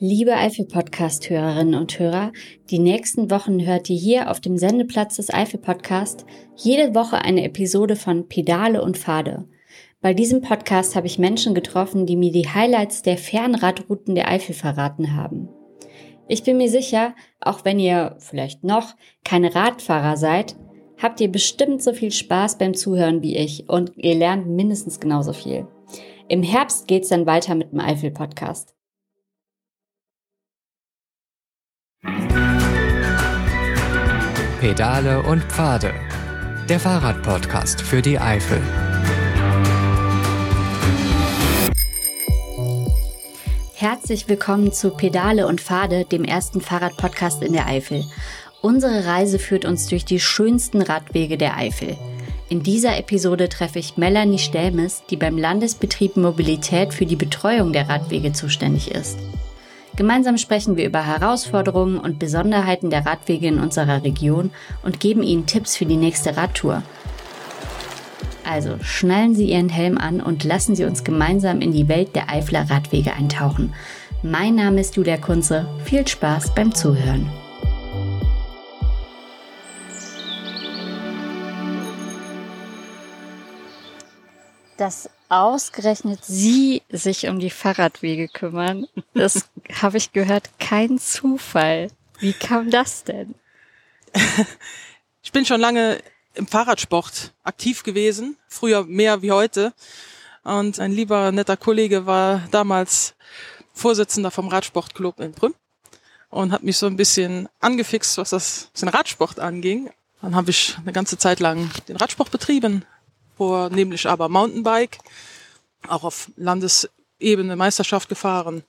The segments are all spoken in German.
Liebe Eifel-Podcast-Hörerinnen und Hörer, die nächsten Wochen hört ihr hier auf dem Sendeplatz des Eifel-Podcast jede Woche eine Episode von Pedale und Pfade. Bei diesem Podcast habe ich Menschen getroffen, die mir die Highlights der Fernradrouten der Eifel verraten haben. Ich bin mir sicher, auch wenn ihr vielleicht noch keine Radfahrer seid, habt ihr bestimmt so viel Spaß beim Zuhören wie ich und ihr lernt mindestens genauso viel. Im Herbst geht's dann weiter mit dem Eifel-Podcast. Pedale und Pfade. Der Fahrradpodcast für die Eifel. Herzlich willkommen zu Pedale und Pfade, dem ersten Fahrradpodcast in der Eifel. Unsere Reise führt uns durch die schönsten Radwege der Eifel. In dieser Episode treffe ich Melanie Stelmes, die beim Landesbetrieb Mobilität für die Betreuung der Radwege zuständig ist. Gemeinsam sprechen wir über Herausforderungen und Besonderheiten der Radwege in unserer Region und geben Ihnen Tipps für die nächste Radtour. Also schnallen Sie Ihren Helm an und lassen Sie uns gemeinsam in die Welt der Eifler Radwege eintauchen. Mein Name ist Julia Kunze. Viel Spaß beim Zuhören. Dass ausgerechnet Sie sich um die Fahrradwege kümmern, das habe ich gehört, kein Zufall. Wie kam das denn? Ich bin schon lange im Fahrradsport aktiv gewesen, früher mehr wie heute. Und ein lieber netter Kollege war damals Vorsitzender vom Radsportclub in Brüm und hat mich so ein bisschen angefixt, was das den Radsport anging. Dann habe ich eine ganze Zeit lang den Radsport betrieben, vornehmlich aber Mountainbike, auch auf Landesebene Meisterschaft gefahren.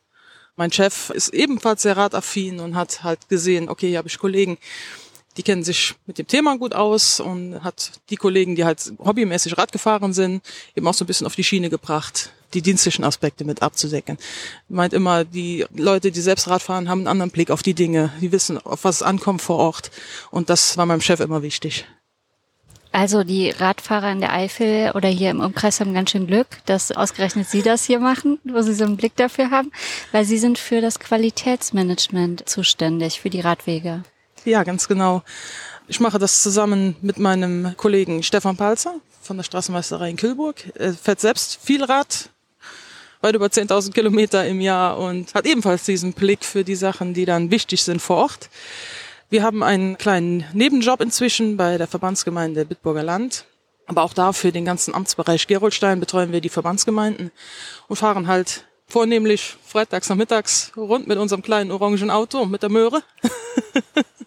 Mein Chef ist ebenfalls sehr radaffin und hat halt gesehen, okay, hier habe ich Kollegen, die kennen sich mit dem Thema gut aus und hat die Kollegen, die halt hobbymäßig Rad gefahren sind, eben auch so ein bisschen auf die Schiene gebracht, die dienstlichen Aspekte mit abzudecken. Meint immer, die Leute, die selbst Rad fahren, haben einen anderen Blick auf die Dinge, die wissen, auf was es ankommt vor Ort. Und das war meinem Chef immer wichtig. Also die Radfahrer in der Eifel oder hier im Umkreis haben ganz schön Glück, dass ausgerechnet Sie das hier machen, wo Sie so einen Blick dafür haben, weil Sie sind für das Qualitätsmanagement zuständig, für die Radwege. Ja, ganz genau. Ich mache das zusammen mit meinem Kollegen Stefan Palzer von der Straßenmeisterei in Kilburg. Er fährt selbst viel Rad, weit über 10.000 Kilometer im Jahr und hat ebenfalls diesen Blick für die Sachen, die dann wichtig sind vor Ort. Wir haben einen kleinen Nebenjob inzwischen bei der Verbandsgemeinde Bitburger Land. Aber auch da für den ganzen Amtsbereich Gerolstein betreuen wir die Verbandsgemeinden und fahren halt vornehmlich freitags nachmittags rund mit unserem kleinen orangen Auto mit der Möhre.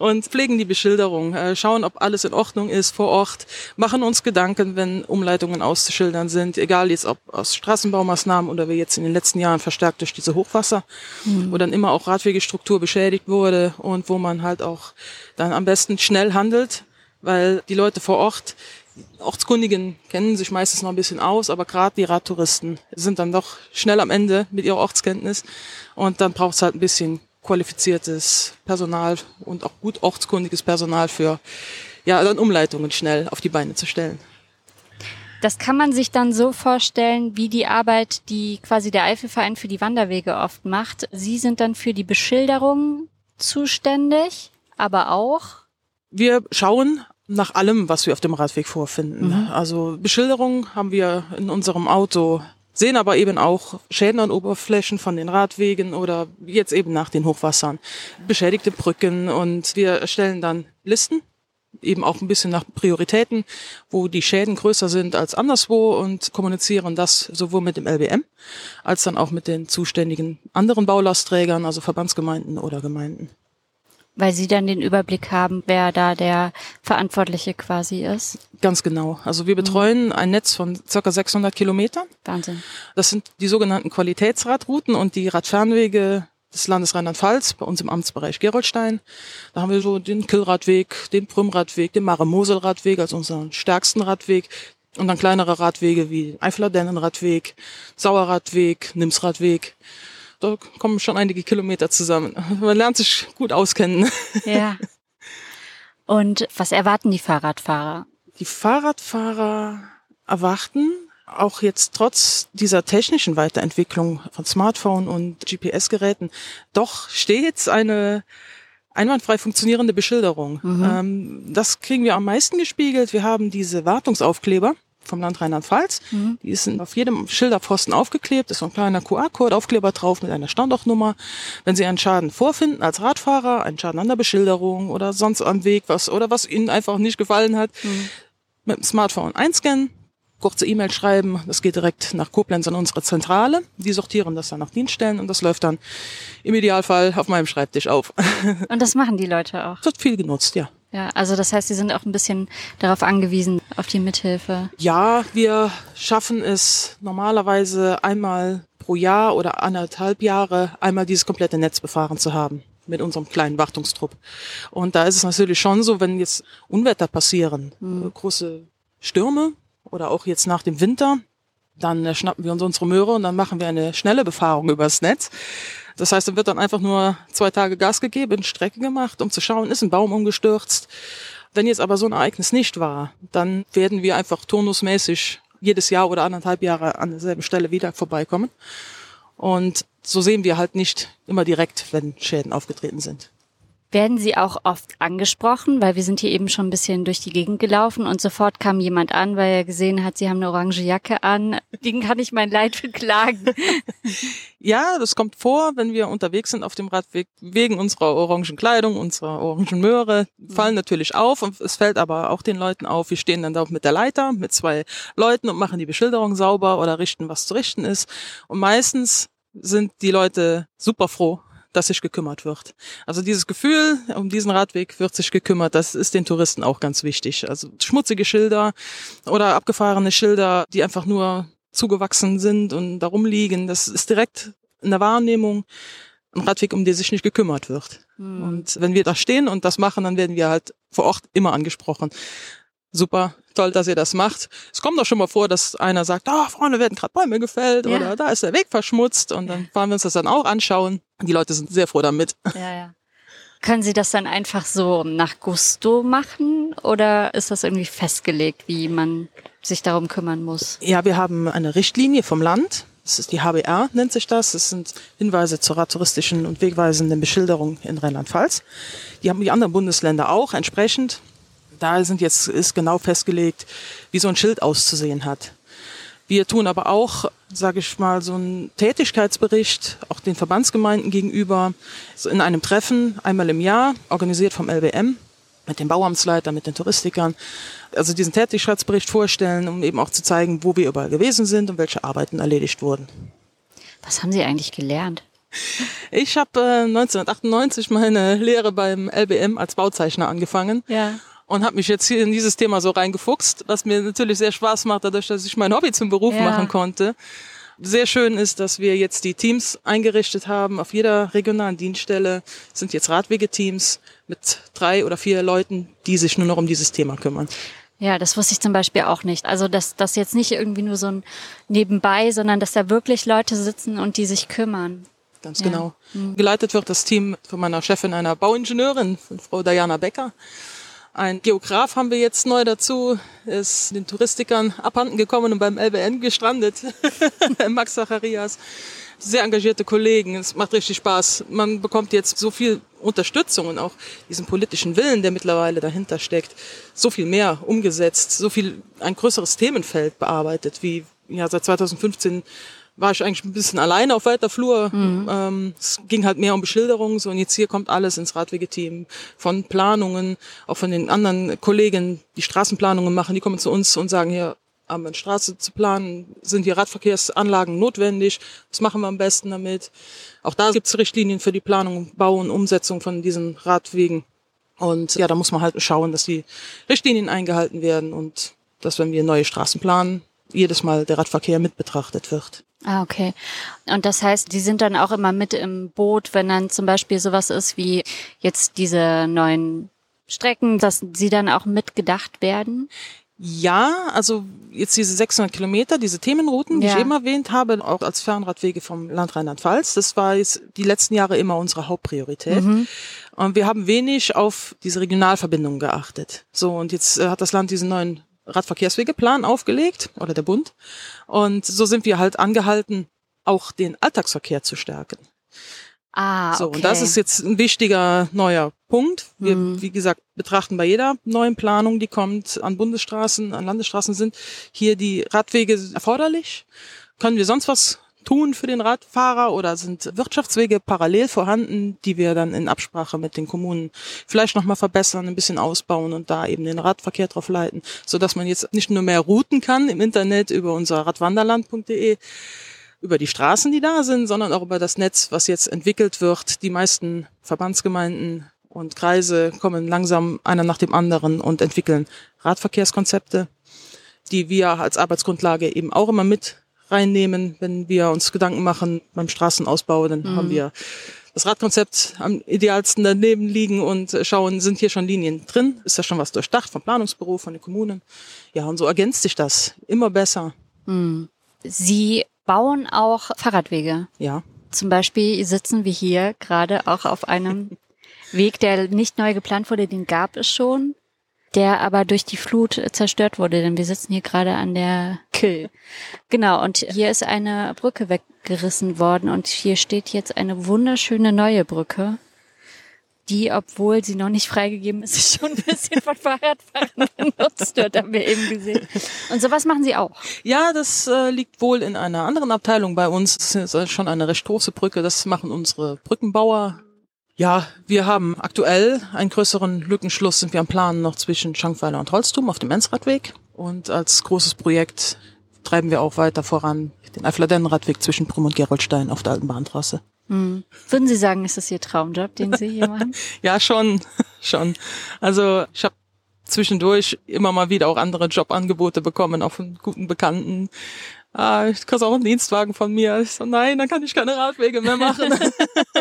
und pflegen die Beschilderung, äh, schauen, ob alles in Ordnung ist vor Ort, machen uns Gedanken, wenn Umleitungen auszuschildern sind, egal jetzt ob aus Straßenbaumaßnahmen oder wie jetzt in den letzten Jahren verstärkt durch diese Hochwasser, mhm. wo dann immer auch Radwegestruktur beschädigt wurde und wo man halt auch dann am besten schnell handelt, weil die Leute vor Ort Ortskundigen kennen sich meistens noch ein bisschen aus, aber gerade die Radtouristen sind dann doch schnell am Ende mit ihrer Ortskenntnis und dann braucht es halt ein bisschen qualifiziertes Personal und auch gut ortskundiges Personal für ja, dann Umleitungen schnell auf die Beine zu stellen. Das kann man sich dann so vorstellen, wie die Arbeit, die quasi der Eifelverein für die Wanderwege oft macht. Sie sind dann für die Beschilderung zuständig, aber auch? Wir schauen nach allem, was wir auf dem Radweg vorfinden. Mhm. Also Beschilderung haben wir in unserem Auto sehen aber eben auch Schäden an Oberflächen von den Radwegen oder jetzt eben nach den Hochwassern, beschädigte Brücken und wir erstellen dann Listen, eben auch ein bisschen nach Prioritäten, wo die Schäden größer sind als anderswo und kommunizieren das sowohl mit dem LBM als dann auch mit den zuständigen anderen Baulastträgern, also Verbandsgemeinden oder Gemeinden weil Sie dann den Überblick haben, wer da der Verantwortliche quasi ist. Ganz genau. Also wir betreuen mhm. ein Netz von circa 600 Kilometern. Wahnsinn. Das sind die sogenannten Qualitätsradrouten und die Radfernwege des Landes Rheinland-Pfalz, bei uns im Amtsbereich Gerolstein. Da haben wir so den Killradweg, den Prümradweg, den Mare-Mosel-Radweg als unseren stärksten Radweg und dann kleinere Radwege wie Eifeler Dennenradweg, Sauerradweg, Nimsradweg da kommen schon einige Kilometer zusammen. Man lernt sich gut auskennen. Ja. Und was erwarten die Fahrradfahrer? Die Fahrradfahrer erwarten auch jetzt trotz dieser technischen Weiterentwicklung von Smartphone und GPS-Geräten doch stets eine einwandfrei funktionierende Beschilderung. Mhm. Ähm, das kriegen wir am meisten gespiegelt. Wir haben diese Wartungsaufkleber vom Land Rheinland-Pfalz. Mhm. Die sind auf jedem Schilderpfosten aufgeklebt, ist so ein kleiner QR-Code, Aufkleber drauf mit einer Standortnummer. Wenn Sie einen Schaden vorfinden als Radfahrer, einen Schaden an der Beschilderung oder sonst am Weg, was oder was Ihnen einfach nicht gefallen hat, mhm. mit dem Smartphone einscannen, kurze E-Mail schreiben, das geht direkt nach Koblenz an unsere Zentrale. Die sortieren das dann nach Dienststellen und das läuft dann im Idealfall auf meinem Schreibtisch auf. Und das machen die Leute auch? Das wird viel genutzt, ja. Ja, also das heißt, Sie sind auch ein bisschen darauf angewiesen, auf die Mithilfe. Ja, wir schaffen es normalerweise einmal pro Jahr oder anderthalb Jahre einmal dieses komplette Netz befahren zu haben mit unserem kleinen Wartungstrupp. Und da ist es natürlich schon so, wenn jetzt Unwetter passieren, mhm. große Stürme oder auch jetzt nach dem Winter, dann äh, schnappen wir uns unsere Möhre und dann machen wir eine schnelle Befahrung übers Netz. Das heißt, dann wird dann einfach nur zwei Tage Gas gegeben, Strecke gemacht, um zu schauen, ist ein Baum umgestürzt. Wenn jetzt aber so ein Ereignis nicht war, dann werden wir einfach turnusmäßig jedes Jahr oder anderthalb Jahre an derselben Stelle wieder vorbeikommen. Und so sehen wir halt nicht immer direkt, wenn Schäden aufgetreten sind. Werden Sie auch oft angesprochen? Weil wir sind hier eben schon ein bisschen durch die Gegend gelaufen und sofort kam jemand an, weil er gesehen hat, Sie haben eine orange Jacke an. Den kann ich mein Leid beklagen. Ja, das kommt vor, wenn wir unterwegs sind auf dem Radweg, wegen unserer orangen Kleidung, unserer orangen Möhre, fallen natürlich auf und es fällt aber auch den Leuten auf. Wir stehen dann da mit der Leiter, mit zwei Leuten und machen die Beschilderung sauber oder richten, was zu richten ist. Und meistens sind die Leute super froh, dass sich gekümmert wird. Also dieses Gefühl, um diesen Radweg wird sich gekümmert, das ist den Touristen auch ganz wichtig. Also schmutzige Schilder oder abgefahrene Schilder, die einfach nur zugewachsen sind und darum liegen, das ist direkt in der Wahrnehmung ein Radweg, um den sich nicht gekümmert wird. Mhm. Und wenn wir da stehen und das machen, dann werden wir halt vor Ort immer angesprochen super toll, dass ihr das macht. Es kommt doch schon mal vor, dass einer sagt, ah, oh, vorne werden gerade Bäume gefällt ja. oder da ist der Weg verschmutzt und dann fahren wir uns das dann auch anschauen. Die Leute sind sehr froh damit. Ja, ja. Können Sie das dann einfach so nach Gusto machen oder ist das irgendwie festgelegt, wie man sich darum kümmern muss? Ja, wir haben eine Richtlinie vom Land. Das ist die HBR, nennt sich das. Das sind Hinweise zur radtouristischen und wegweisenden Beschilderung in Rheinland-Pfalz. Die haben die anderen Bundesländer auch entsprechend da sind jetzt, ist genau festgelegt, wie so ein Schild auszusehen hat. Wir tun aber auch, sage ich mal, so einen Tätigkeitsbericht, auch den Verbandsgemeinden gegenüber, so in einem Treffen einmal im Jahr, organisiert vom LBM, mit den Bauamtsleitern, mit den Touristikern, also diesen Tätigkeitsbericht vorstellen, um eben auch zu zeigen, wo wir überall gewesen sind und welche Arbeiten erledigt wurden. Was haben Sie eigentlich gelernt? Ich habe äh, 1998 meine Lehre beim LBM als Bauzeichner angefangen. Ja und habe mich jetzt hier in dieses Thema so reingefuchst, was mir natürlich sehr Spaß macht, dadurch, dass ich mein Hobby zum Beruf ja. machen konnte. Sehr schön ist, dass wir jetzt die Teams eingerichtet haben. Auf jeder regionalen Dienststelle sind jetzt Radwegeteams mit drei oder vier Leuten, die sich nur noch um dieses Thema kümmern. Ja, das wusste ich zum Beispiel auch nicht. Also, dass das jetzt nicht irgendwie nur so ein Nebenbei, sondern dass da wirklich Leute sitzen und die sich kümmern. Ganz ja. genau. Mhm. Geleitet wird das Team von meiner Chefin, einer Bauingenieurin, von Frau Diana Becker. Ein Geograf haben wir jetzt neu dazu, ist den Touristikern abhanden gekommen und beim LBN gestrandet. Max Zacharias. Sehr engagierte Kollegen. Es macht richtig Spaß. Man bekommt jetzt so viel Unterstützung und auch diesen politischen Willen, der mittlerweile dahinter steckt, so viel mehr umgesetzt, so viel ein größeres Themenfeld bearbeitet, wie ja seit 2015 war ich eigentlich ein bisschen alleine auf weiter Flur. Mhm. Ähm, es ging halt mehr um Beschilderung. So, und jetzt hier kommt alles ins Radwegeteam. Von Planungen, auch von den anderen Kollegen, die Straßenplanungen machen, die kommen zu uns und sagen hier, haben wir eine Straße zu planen, sind hier Radverkehrsanlagen notwendig, was machen wir am besten damit. Auch da gibt es Richtlinien für die Planung, Bau und Umsetzung von diesen Radwegen. Und ja, da muss man halt schauen, dass die Richtlinien eingehalten werden und dass, wenn wir neue Straßen planen, jedes Mal der Radverkehr mit betrachtet wird. Ah, okay. Und das heißt, die sind dann auch immer mit im Boot, wenn dann zum Beispiel sowas ist wie jetzt diese neuen Strecken, dass sie dann auch mitgedacht werden? Ja, also jetzt diese 600 Kilometer, diese Themenrouten, die ja. ich eben erwähnt habe, auch als Fernradwege vom Land Rheinland-Pfalz, das war jetzt die letzten Jahre immer unsere Hauptpriorität. Mhm. Und wir haben wenig auf diese Regionalverbindungen geachtet. So, und jetzt äh, hat das Land diesen neuen Radverkehrswegeplan aufgelegt oder der Bund. Und so sind wir halt angehalten, auch den Alltagsverkehr zu stärken. Ah, okay. So, und das ist jetzt ein wichtiger neuer Punkt. Wir, Mhm. wie gesagt, betrachten bei jeder neuen Planung, die kommt, an Bundesstraßen, an Landesstraßen sind hier die Radwege erforderlich. Können wir sonst was tun für den Radfahrer oder sind Wirtschaftswege parallel vorhanden, die wir dann in Absprache mit den Kommunen vielleicht nochmal verbessern, ein bisschen ausbauen und da eben den Radverkehr drauf leiten, so dass man jetzt nicht nur mehr routen kann im Internet über unser radwanderland.de, über die Straßen, die da sind, sondern auch über das Netz, was jetzt entwickelt wird. Die meisten Verbandsgemeinden und Kreise kommen langsam einer nach dem anderen und entwickeln Radverkehrskonzepte, die wir als Arbeitsgrundlage eben auch immer mit reinnehmen, wenn wir uns Gedanken machen beim Straßenausbau, dann haben wir das Radkonzept am idealsten daneben liegen und schauen, sind hier schon Linien drin? Ist da schon was durchdacht vom Planungsbüro, von den Kommunen? Ja, und so ergänzt sich das immer besser. Sie bauen auch Fahrradwege. Ja. Zum Beispiel sitzen wir hier gerade auch auf einem Weg, der nicht neu geplant wurde, den gab es schon, der aber durch die Flut zerstört wurde, denn wir sitzen hier gerade an der Kill. Genau, und hier ist eine Brücke weggerissen worden und hier steht jetzt eine wunderschöne neue Brücke, die, obwohl sie noch nicht freigegeben ist, schon ein bisschen von Fahrradfahrern genutzt wird, haben wir eben gesehen. Und sowas machen sie auch. Ja, das äh, liegt wohl in einer anderen Abteilung bei uns. Das ist äh, schon eine recht große Brücke. Das machen unsere Brückenbauer. Ja, wir haben aktuell einen größeren Lückenschluss, sind wir am Planen noch zwischen Schankweiler und Holztum auf dem Enzradweg. Und als großes Projekt treiben wir auch weiter voran den Eifler-Dennen-Radweg zwischen Brüm und Geroldstein auf der alten Bahntrasse. Würden Sie sagen, ist das Ihr Traumjob, den Sie hier machen? Ja, schon, schon. Also ich habe zwischendurch immer mal wieder auch andere Jobangebote bekommen, auch von guten Bekannten. Ah, ich krieg auch einen Dienstwagen von mir. Ich so, nein, dann kann ich keine Radwege mehr machen.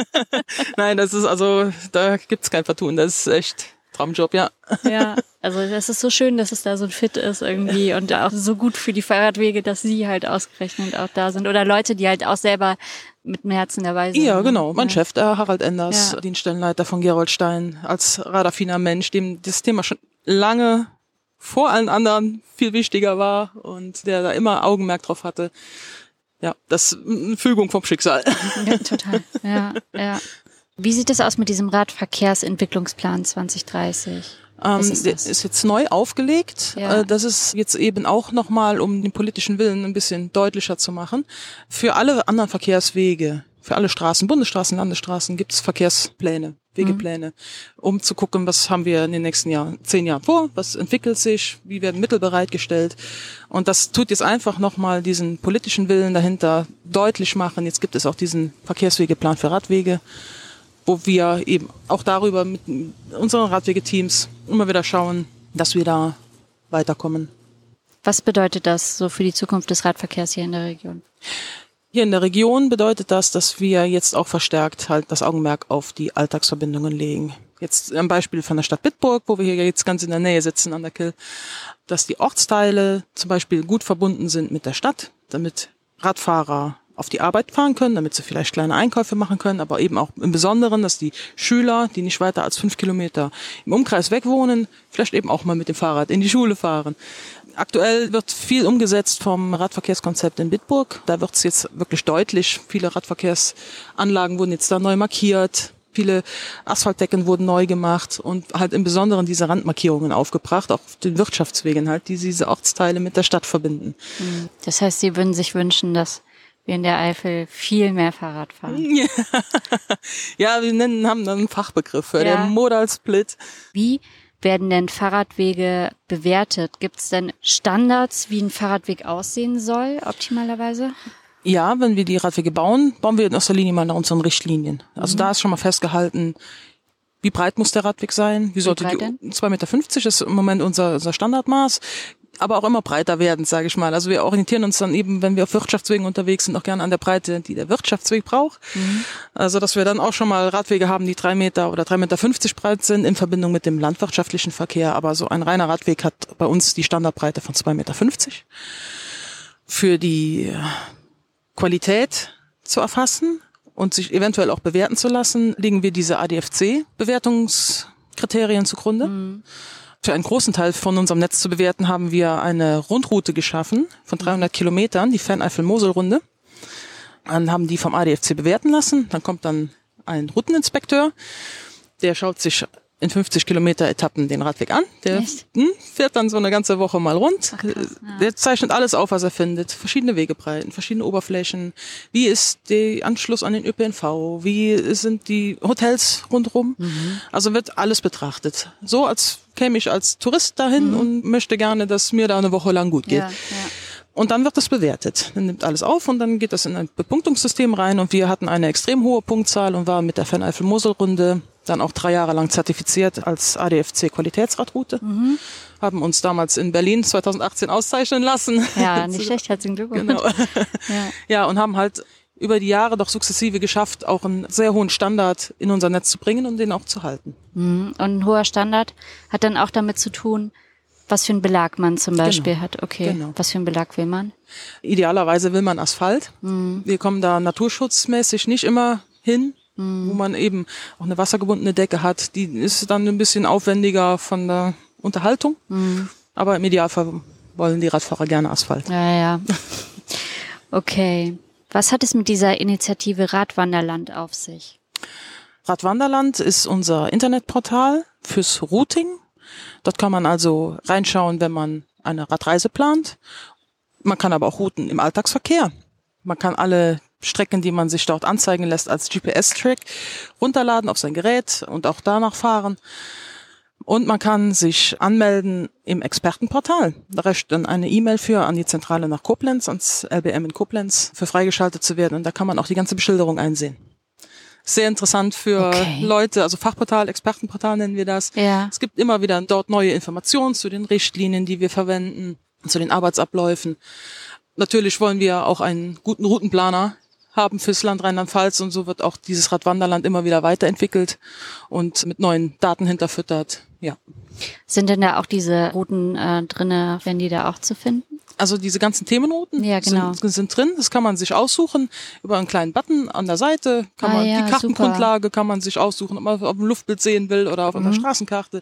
nein, das ist also, da gibt's kein Vertun. Das ist echt Traumjob, ja. Ja, also das ist so schön, dass es da so ein Fit ist irgendwie und auch so gut für die Fahrradwege, dass Sie halt ausgerechnet auch da sind oder Leute, die halt auch selber mit dem Herzen dabei sind. Ja, genau. Mein ja. Chef, der Harald Enders, Ja. Dienststellenleiter von Geroldstein, als radaffiner Mensch, dem das Thema schon lange vor allen anderen viel wichtiger war und der da immer Augenmerk drauf hatte. Ja, das ist eine Fügung vom Schicksal. Ja, total. Ja, ja. Wie sieht es aus mit diesem Radverkehrsentwicklungsplan 2030? Was Ähm, ist der das? ist jetzt neu aufgelegt. Ja. Äh, Das ist jetzt eben auch nochmal, um den politischen Willen ein bisschen deutlicher zu machen. Für alle anderen Verkehrswege, für alle Straßen, Bundesstraßen, Landesstraßen, gibt es Verkehrspläne, Wegepläne, um zu gucken, was haben wir in den nächsten Jahren, zehn Jahren vor, was entwickelt sich, wie werden Mittel bereitgestellt. Und das tut jetzt einfach nochmal diesen politischen Willen dahinter deutlich machen. Jetzt gibt es auch diesen Verkehrswegeplan für Radwege wo wir eben auch darüber mit unseren Radwegeteams immer wieder schauen, dass wir da weiterkommen. Was bedeutet das so für die Zukunft des Radverkehrs hier in der Region? Hier in der Region bedeutet das, dass wir jetzt auch verstärkt halt das Augenmerk auf die Alltagsverbindungen legen. Jetzt am Beispiel von der Stadt Bitburg, wo wir hier jetzt ganz in der Nähe sitzen an der Kill, dass die Ortsteile zum Beispiel gut verbunden sind mit der Stadt, damit Radfahrer auf die Arbeit fahren können, damit sie vielleicht kleine Einkäufe machen können, aber eben auch im Besonderen, dass die Schüler, die nicht weiter als fünf Kilometer im Umkreis weg vielleicht eben auch mal mit dem Fahrrad in die Schule fahren. Aktuell wird viel umgesetzt vom Radverkehrskonzept in Bitburg. Da wird es jetzt wirklich deutlich. Viele Radverkehrsanlagen wurden jetzt da neu markiert. Viele Asphaltdecken wurden neu gemacht und halt im Besonderen diese Randmarkierungen aufgebracht, auch auf den Wirtschaftswegen halt, die diese Ortsteile mit der Stadt verbinden. Das heißt, Sie würden sich wünschen, dass wir in der Eifel viel mehr Fahrrad fahren. Ja, wir nennen, haben dann einen Fachbegriff für Ja. den Modal Split. Wie werden denn Fahrradwege bewertet? Gibt es denn Standards, wie ein Fahrradweg aussehen soll, optimalerweise? Ja, wenn wir die Radwege bauen, bauen wir in erster Linie mal nach unseren Richtlinien. Also Mhm. da ist schon mal festgehalten, wie breit muss der Radweg sein? Wie sollte breit die 2,50 Meter ist im Moment unser, unser Standardmaß. Aber auch immer breiter werden, sage ich mal. Also wir orientieren uns dann eben, wenn wir auf Wirtschaftswegen unterwegs sind, auch gerne an der Breite, die der Wirtschaftsweg braucht. Mhm. Also dass wir dann auch schon mal Radwege haben, die drei Meter oder 3,50 Meter breit sind in Verbindung mit dem landwirtschaftlichen Verkehr. Aber so ein reiner Radweg hat bei uns die Standardbreite von 2,50 Meter. Für die Qualität zu erfassen und sich eventuell auch bewerten zu lassen, legen wir diese ADFC-Bewertungskriterien zugrunde. Für einen großen Teil von unserem Netz zu bewerten, haben wir eine Rundroute geschaffen von 300 Kilometern, die Ferneifel-Mosel-Runde. Dann haben die vom ADFC bewerten lassen. Dann kommt dann ein Routeninspekteur, der schaut sich in 50 Kilometer Etappen den Radweg an. Der hm, fährt dann so eine ganze Woche mal rund. Ach, krass, ja. Der zeichnet alles auf, was er findet. Verschiedene Wegebreiten, verschiedene Oberflächen. Wie ist der Anschluss an den ÖPNV? Wie sind die Hotels rundherum? Mhm. Also wird alles betrachtet. So als käme ich als Tourist dahin mhm. und möchte gerne, dass mir da eine Woche lang gut geht. Ja, ja. Und dann wird das bewertet. Dann nimmt alles auf und dann geht das in ein Bepunktungssystem rein. Und wir hatten eine extrem hohe Punktzahl und waren mit der Ferneifel-Mosel-Runde dann auch drei Jahre lang zertifiziert als ADFC Qualitätsradroute. Mhm. Haben uns damals in Berlin 2018 auszeichnen lassen. Ja, nicht schlecht, herzlichen Glückwunsch. Genau. Ja. ja, und haben halt über die Jahre doch sukzessive geschafft, auch einen sehr hohen Standard in unser Netz zu bringen und den auch zu halten. Mhm. Und ein hoher Standard hat dann auch damit zu tun, was für einen Belag man zum Beispiel genau. hat. Okay, genau. was für einen Belag will man? Idealerweise will man Asphalt. Mhm. Wir kommen da naturschutzmäßig nicht immer hin mhm. wo man eben auch eine wassergebundene Decke hat. Die ist dann ein bisschen aufwendiger von der Unterhaltung. Mhm. Aber im Idealfall wollen die Radfahrer gerne Asphalt. Ja, ja. Okay. Was hat es mit dieser Initiative Radwanderland auf sich? Radwanderland ist unser Internetportal fürs Routing. Dort kann man also reinschauen, wenn man eine Radreise plant. Man kann aber auch Routen im Alltagsverkehr. Man kann alle Strecken, die man sich dort anzeigen lässt als GPS-Track, runterladen auf sein Gerät und auch danach fahren. Und man kann sich anmelden im Expertenportal. Da reicht dann eine E-Mail für an die Zentrale nach Koblenz, ans LBM in Koblenz, für freigeschaltet zu werden. Und da kann man auch die ganze Beschilderung einsehen. Sehr interessant für okay. Leute, also Fachportal, Expertenportal nennen wir das. Ja. Es gibt immer wieder dort neue Informationen zu den Richtlinien, die wir verwenden, zu den Arbeitsabläufen. Natürlich wollen wir auch einen guten Routenplaner haben fürs Land Rheinland-Pfalz und so wird auch dieses Radwanderland immer wieder weiterentwickelt und mit neuen Daten hinterfüttert. Ja. Sind denn da auch diese Routen äh, drinne, wenn die da auch zu finden? Also diese ganzen Themenrouten ja, genau. sind, sind drin. Das kann man sich aussuchen über einen kleinen Button an der Seite. Kann ah, man ja, die Kartengrundlage super. kann man sich aussuchen, ob man auf dem Luftbild sehen will oder auf mhm. einer Straßenkarte.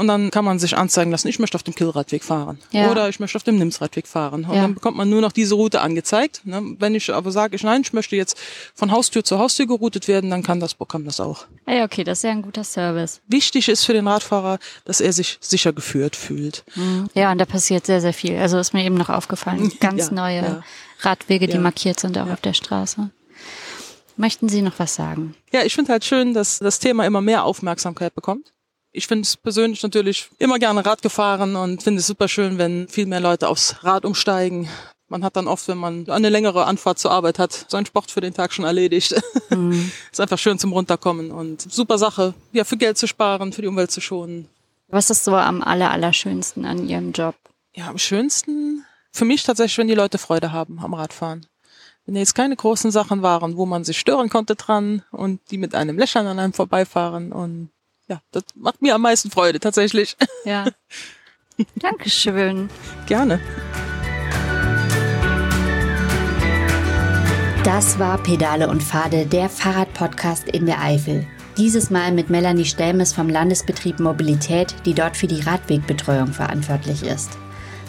Und dann kann man sich anzeigen lassen, ich möchte auf dem Killradweg fahren ja. oder ich möchte auf dem Nimsradweg fahren. Und ja. dann bekommt man nur noch diese Route angezeigt. Ne? Wenn ich aber sage, ich nein, ich möchte jetzt von Haustür zu Haustür geroutet werden, dann kann das Programm das auch. Ja, okay, das ist ja ein guter Service. Wichtig ist für den Radfahrer, dass er sich sicher geführt fühlt. Mhm. Ja, und da passiert sehr, sehr viel. Also ist mir eben noch aufgefallen. Ganz ja, neue. Radwege, die markiert sind auch auf der Straße. Möchten Sie noch was sagen? Ja, ich finde halt schön, dass das Thema immer mehr Aufmerksamkeit bekommt ich finde es persönlich natürlich immer gerne Rad gefahren und finde es super schön, wenn viel mehr Leute aufs Rad umsteigen. Man hat dann oft, wenn man eine längere Anfahrt zur Arbeit hat, seinen Sport für den Tag schon erledigt. Mhm. ist einfach schön zum Runterkommen und super Sache, ja, für Geld zu sparen, für die Umwelt zu schonen. Was ist so am aller, allerschönsten an Ihrem Job? Ja, am schönsten für mich tatsächlich, wenn die Leute Freude haben am Radfahren. Wenn jetzt keine großen Sachen waren, wo man sich stören konnte dran und die mit einem Lächeln an einem vorbeifahren und ja, das macht mir am meisten Freude, tatsächlich. Ja. Dankeschön. Gerne. Das war Pedale und Pfade, der Fahrradpodcast in der Eifel. Dieses Mal mit Melanie Stelmes vom Landesbetrieb Mobilität, die dort für die Radwegbetreuung verantwortlich ist.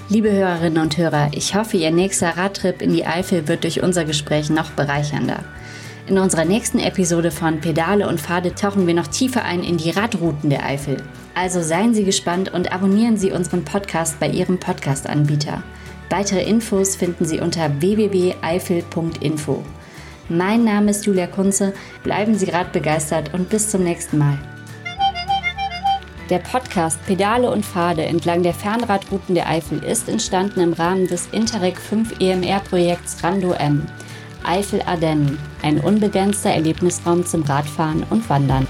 Liebe Hörerinnen und Hörer, ich hoffe, Ihr nächster Radtrip in die Eifel wird durch unser Gespräch noch bereichernder. In unserer nächsten Episode von Pedale und Pfade tauchen wir noch tiefer ein in die Radrouten der Eifel. Also seien Sie gespannt und abonnieren Sie unseren Podcast bei Ihrem Podcast-Anbieter. Weitere Infos finden Sie unter www.eifel.info. Mein Name ist Julia Kunze, bleiben Sie radbegeistert und bis zum nächsten Mal. Der Podcast Pedale und Pfade entlang der Fernradrouten der Eifel ist entstanden im Rahmen des Interreg 5 EMR-Projekts Rando M. Eifel Ardennen, ein unbegrenzter Erlebnisraum zum Radfahren und Wandern.